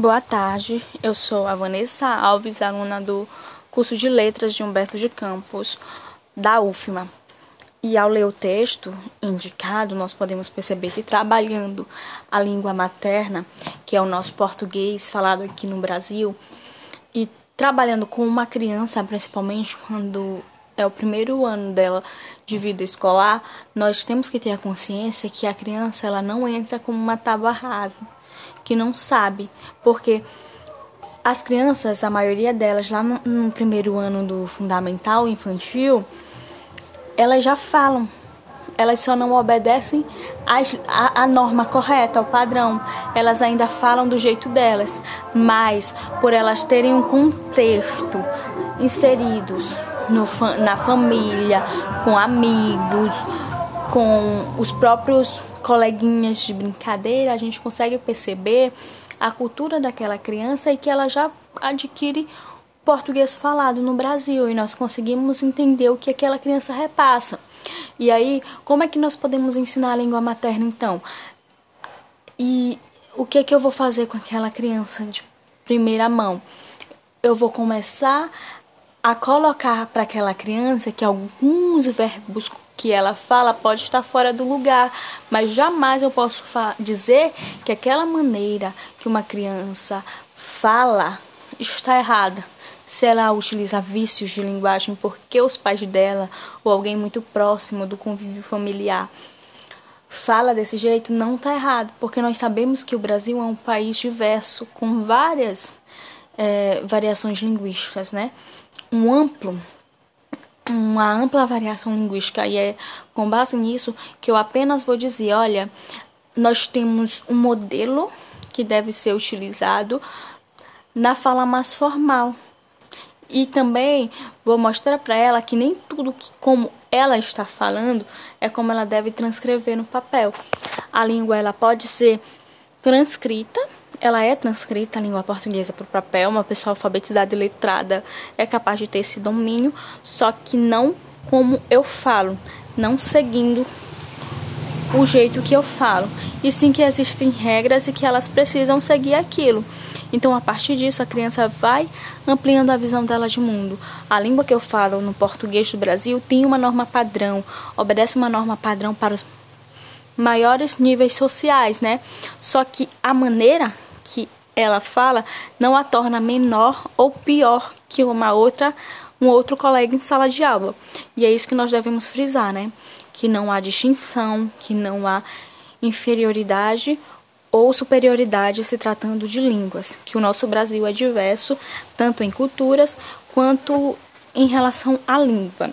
Boa tarde, eu sou a Vanessa Alves, aluna do curso de Letras de Humberto de Campos, da UFMA. E ao ler o texto indicado, nós podemos perceber que trabalhando a língua materna, que é o nosso português falado aqui no Brasil, e trabalhando com uma criança, principalmente quando é o primeiro ano dela de vida escolar, nós temos que ter a consciência que a criança ela não entra como uma tábua rasa que não sabe, porque as crianças, a maioria delas lá no, no primeiro ano do fundamental infantil, elas já falam, elas só não obedecem a, a, norma correta, ao padrão. Elas ainda falam do jeito delas, mas por elas terem um contexto inseridos no, na família, com amigos, com os próprios coleguinhas de brincadeira, a gente consegue perceber a cultura daquela criança e que ela já adquire português falado no Brasil e nós conseguimos entender o que aquela criança repassa. E aí, como é que nós podemos ensinar a língua materna então? E o que é que eu vou fazer com aquela criança de primeira mão? Eu vou começar a colocar para aquela criança que alguns verbos que ela fala pode estar fora do lugar, mas jamais eu posso dizer que aquela maneira que uma criança fala está errada. Se ela utiliza vícios de linguagem porque os pais dela ou alguém muito próximo do convívio familiar fala desse jeito, não está errado, porque nós sabemos que o Brasil é um país diverso, com várias é, variações linguísticas, né? Um amplo uma ampla variação linguística e é com base nisso que eu apenas vou dizer, olha, nós temos um modelo que deve ser utilizado na fala mais formal. E também vou mostrar para ela que nem tudo que como ela está falando é como ela deve transcrever no papel. A língua ela pode ser transcrita ela é transcrita a língua portuguesa para o papel, uma pessoa alfabetizada e letrada é capaz de ter esse domínio, só que não como eu falo, não seguindo o jeito que eu falo, e sim que existem regras e que elas precisam seguir aquilo. Então, a partir disso, a criança vai ampliando a visão dela de mundo. A língua que eu falo no português do Brasil tem uma norma padrão, obedece uma norma padrão para os maiores níveis sociais, né? Só que a maneira que ela fala não a torna menor ou pior que uma outra um outro colega em sala de aula. E é isso que nós devemos frisar, né? Que não há distinção, que não há inferioridade ou superioridade se tratando de línguas, que o nosso Brasil é diverso tanto em culturas quanto em relação à língua.